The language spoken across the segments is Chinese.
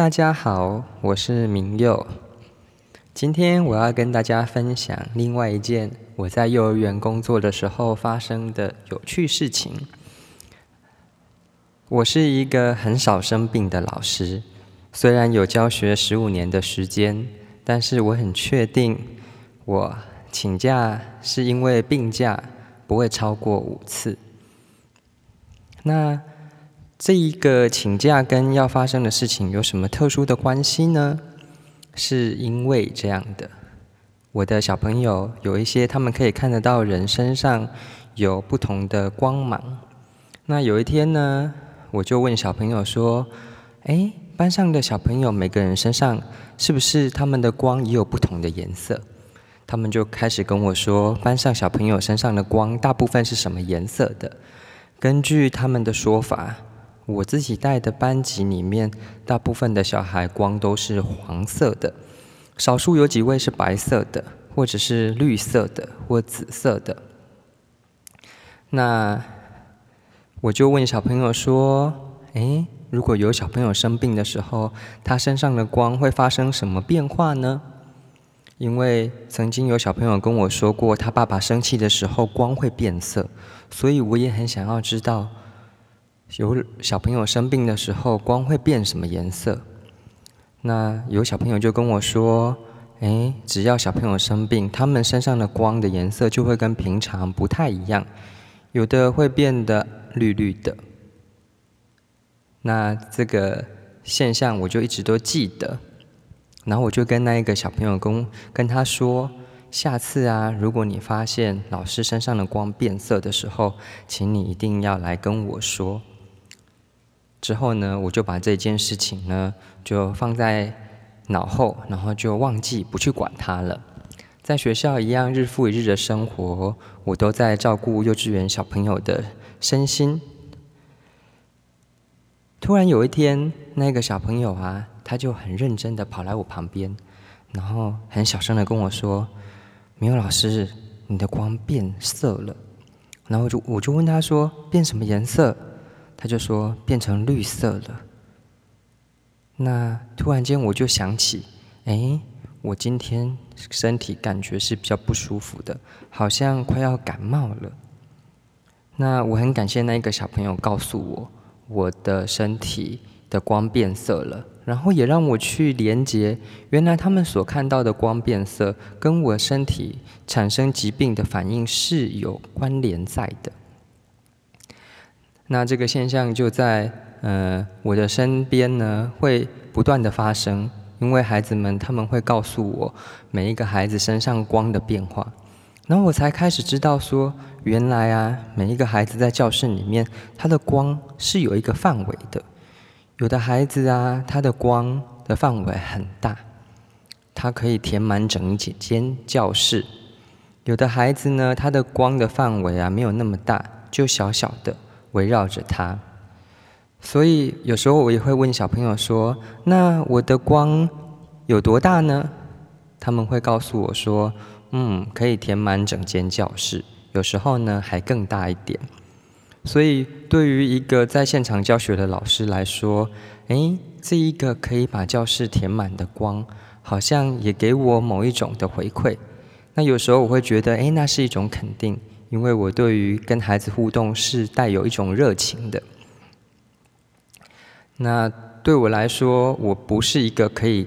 大家好，我是明佑。今天我要跟大家分享另外一件我在幼儿园工作的时候发生的有趣事情。我是一个很少生病的老师，虽然有教学十五年的时间，但是我很确定，我请假是因为病假不会超过五次。那这一个请假跟要发生的事情有什么特殊的关系呢？是因为这样的，我的小朋友有一些他们可以看得到人身上有不同的光芒。那有一天呢，我就问小朋友说：“哎，班上的小朋友每个人身上是不是他们的光也有不同的颜色？”他们就开始跟我说，班上小朋友身上的光大部分是什么颜色的？根据他们的说法。我自己带的班级里面，大部分的小孩光都是黄色的，少数有几位是白色的，或者是绿色的或紫色的。那我就问小朋友说：“诶，如果有小朋友生病的时候，他身上的光会发生什么变化呢？”因为曾经有小朋友跟我说过，他爸爸生气的时候光会变色，所以我也很想要知道。有小朋友生病的时候，光会变什么颜色？那有小朋友就跟我说：“哎，只要小朋友生病，他们身上的光的颜色就会跟平常不太一样，有的会变得绿绿的。”那这个现象我就一直都记得，然后我就跟那一个小朋友跟跟他说：“下次啊，如果你发现老师身上的光变色的时候，请你一定要来跟我说。”之后呢，我就把这件事情呢，就放在脑后，然后就忘记不去管它了。在学校一样，日复一日的生活，我都在照顾幼稚园小朋友的身心。突然有一天，那个小朋友啊，他就很认真的跑来我旁边，然后很小声的跟我说：“明老师，你的光变色了。”然后就我就问他说：“变什么颜色？”他就说变成绿色了。那突然间我就想起，哎，我今天身体感觉是比较不舒服的，好像快要感冒了。那我很感谢那一个小朋友告诉我，我的身体的光变色了，然后也让我去连接，原来他们所看到的光变色，跟我身体产生疾病的反应是有关联在的。那这个现象就在呃我的身边呢，会不断的发生，因为孩子们他们会告诉我每一个孩子身上光的变化，然后我才开始知道说，原来啊每一个孩子在教室里面，他的光是有一个范围的，有的孩子啊他的光的范围很大，他可以填满整间教室，有的孩子呢他的光的范围啊没有那么大，就小小的。围绕着他，所以有时候我也会问小朋友说：“那我的光有多大呢？”他们会告诉我说：“嗯，可以填满整间教室，有时候呢还更大一点。”所以对于一个在现场教学的老师来说，诶，这一个可以把教室填满的光，好像也给我某一种的回馈。那有时候我会觉得，诶，那是一种肯定。因为我对于跟孩子互动是带有一种热情的，那对我来说，我不是一个可以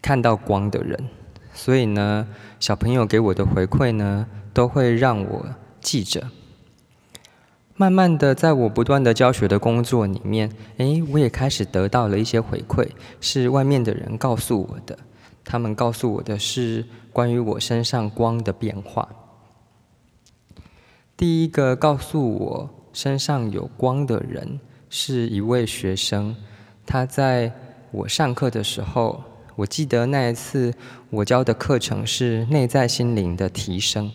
看到光的人，所以呢，小朋友给我的回馈呢，都会让我记着。慢慢的，在我不断的教学的工作里面，诶，我也开始得到了一些回馈，是外面的人告诉我的，他们告诉我的是关于我身上光的变化。第一个告诉我身上有光的人是一位学生，他在我上课的时候，我记得那一次我教的课程是内在心灵的提升，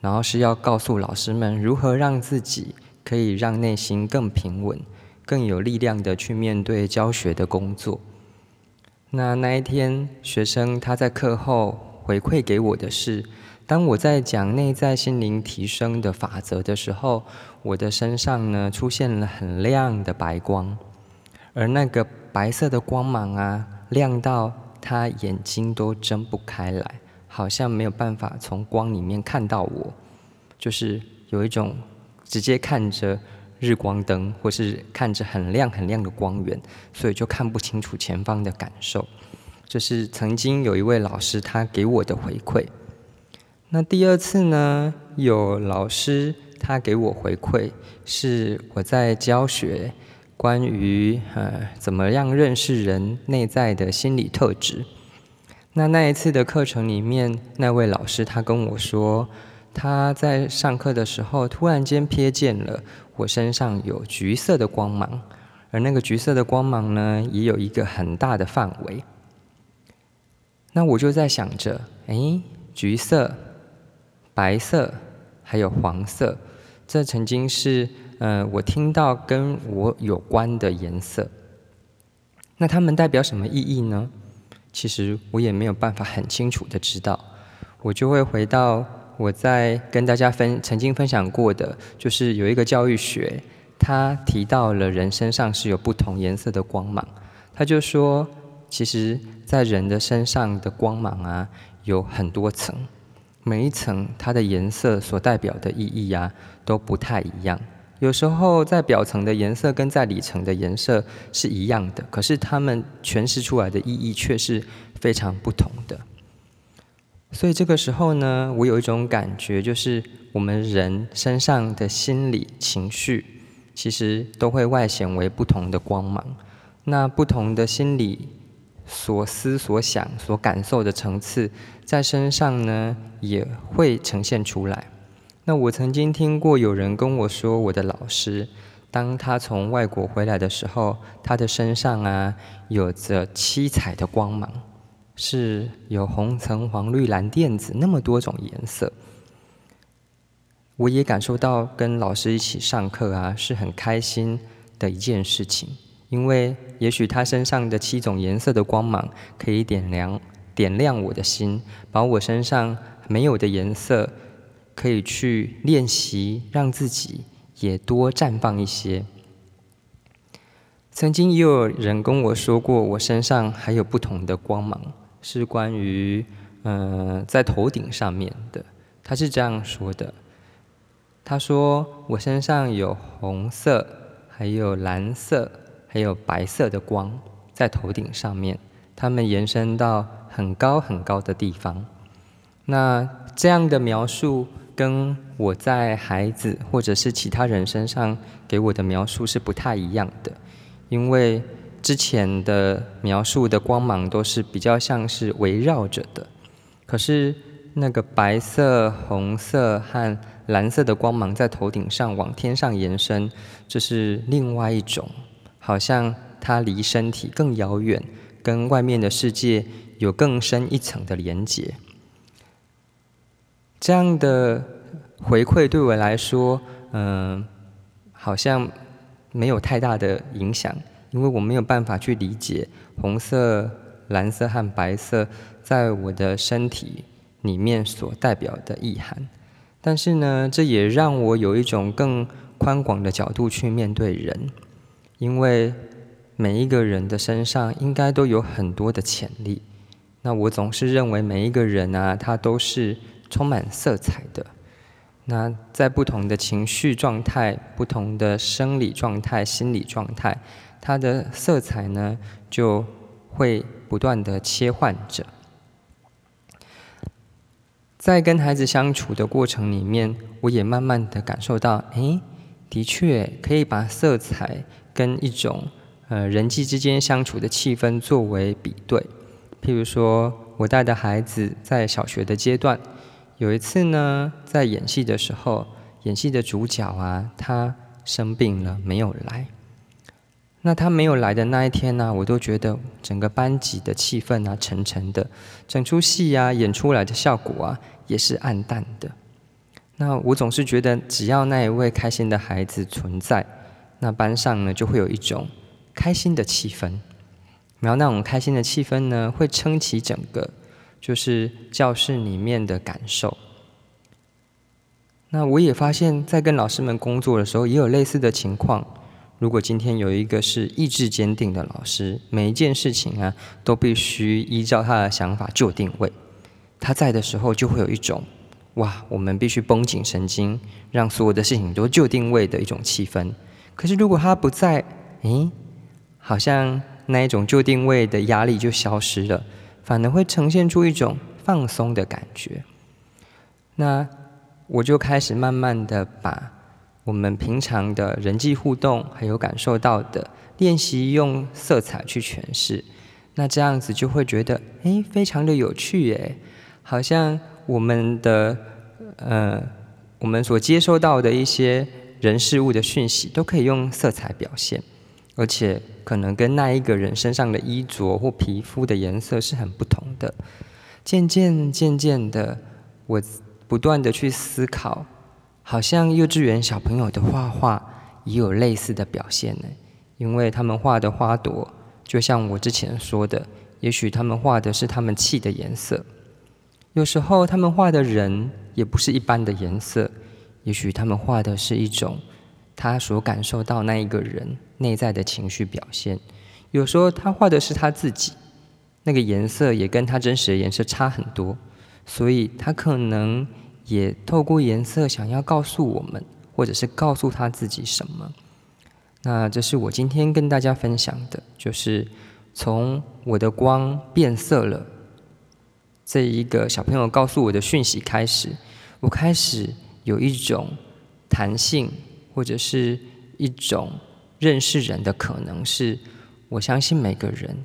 然后是要告诉老师们如何让自己可以让内心更平稳、更有力量的去面对教学的工作。那那一天，学生他在课后回馈给我的是。当我在讲内在心灵提升的法则的时候，我的身上呢出现了很亮的白光，而那个白色的光芒啊，亮到他眼睛都睁不开来，好像没有办法从光里面看到我，就是有一种直接看着日光灯，或是看着很亮很亮的光源，所以就看不清楚前方的感受。这是曾经有一位老师他给我的回馈。那第二次呢，有老师他给我回馈，是我在教学。关于呃怎么样认识人内在的心理特质，那那一次的课程里面，那位老师他跟我说，他在上课的时候突然间瞥见了我身上有橘色的光芒，而那个橘色的光芒呢，也有一个很大的范围。那我就在想着，哎，橘色、白色还有黄色，这曾经是。呃，我听到跟我有关的颜色，那它们代表什么意义呢？其实我也没有办法很清楚的知道。我就会回到我在跟大家分曾经分享过的，就是有一个教育学，他提到了人身上是有不同颜色的光芒。他就说，其实，在人的身上的光芒啊，有很多层，每一层它的颜色所代表的意义啊，都不太一样。有时候在表层的颜色跟在里层的颜色是一样的，可是它们诠释出来的意义却是非常不同的。所以这个时候呢，我有一种感觉，就是我们人身上的心理情绪，其实都会外显为不同的光芒。那不同的心理所思所想所感受的层次，在身上呢，也会呈现出来。那我曾经听过有人跟我说，我的老师，当他从外国回来的时候，他的身上啊有着七彩的光芒，是有红、橙、黄、绿、蓝、靛、紫那么多种颜色。我也感受到跟老师一起上课啊是很开心的一件事情，因为也许他身上的七种颜色的光芒可以点亮点亮我的心，把我身上没有的颜色。可以去练习，让自己也多绽放一些。曾经也有人跟我说过，我身上还有不同的光芒，是关于嗯在头顶上面的。他是这样说的：他说我身上有红色，还有蓝色，还有白色的光在头顶上面，它们延伸到很高很高的地方。那这样的描述。跟我在孩子或者是其他人身上给我的描述是不太一样的，因为之前的描述的光芒都是比较像是围绕着的，可是那个白色、红色和蓝色的光芒在头顶上往天上延伸，这是另外一种，好像它离身体更遥远，跟外面的世界有更深一层的连接。这样的回馈对我来说，嗯，好像没有太大的影响，因为我没有办法去理解红色、蓝色和白色在我的身体里面所代表的意涵。但是呢，这也让我有一种更宽广的角度去面对人，因为每一个人的身上应该都有很多的潜力。那我总是认为每一个人啊，他都是。充满色彩的，那在不同的情绪状态、不同的生理状态、心理状态，他的色彩呢就会不断的切换着。在跟孩子相处的过程里面，我也慢慢的感受到，哎，的确可以把色彩跟一种呃人际之间相处的气氛作为比对。譬如说，我带的孩子在小学的阶段。有一次呢，在演戏的时候，演戏的主角啊，他生病了，没有来。那他没有来的那一天呢，我都觉得整个班级的气氛啊，沉沉的，整出戏啊，演出来的效果啊，也是暗淡的。那我总是觉得，只要那一位开心的孩子存在，那班上呢，就会有一种开心的气氛。然后那种开心的气氛呢，会撑起整个。就是教室里面的感受。那我也发现，在跟老师们工作的时候，也有类似的情况。如果今天有一个是意志坚定的老师，每一件事情啊，都必须依照他的想法就定位。他在的时候，就会有一种哇，我们必须绷紧神经，让所有的事情都就定位的一种气氛。可是如果他不在，诶，好像那一种就定位的压力就消失了，反而会呈现出一种放松的感觉。那我就开始慢慢的把。我们平常的人际互动，还有感受到的练习，用色彩去诠释，那这样子就会觉得，哎，非常的有趣耶！好像我们的，呃，我们所接收到的一些人事物的讯息，都可以用色彩表现，而且可能跟那一个人身上的衣着或皮肤的颜色是很不同的。渐渐渐渐的，我不断的去思考。好像幼稚园小朋友的画画也有类似的表现呢，因为他们画的花朵，就像我之前说的，也许他们画的是他们气的颜色，有时候他们画的人也不是一般的颜色，也许他们画的是一种他所感受到那一个人内在的情绪表现，有时候他画的是他自己，那个颜色也跟他真实的颜色差很多，所以他可能。也透过颜色想要告诉我们，或者是告诉他自己什么。那这是我今天跟大家分享的，就是从我的光变色了这一个小朋友告诉我的讯息开始，我开始有一种弹性，或者是一种认识人的可能，是我相信每个人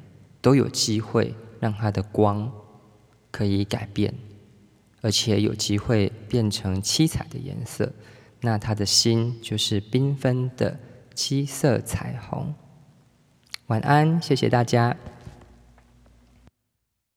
都有机会让他的光可以改变。而且有机会变成七彩的颜色，那他的心就是缤纷的七色彩虹。晚安，谢谢大家。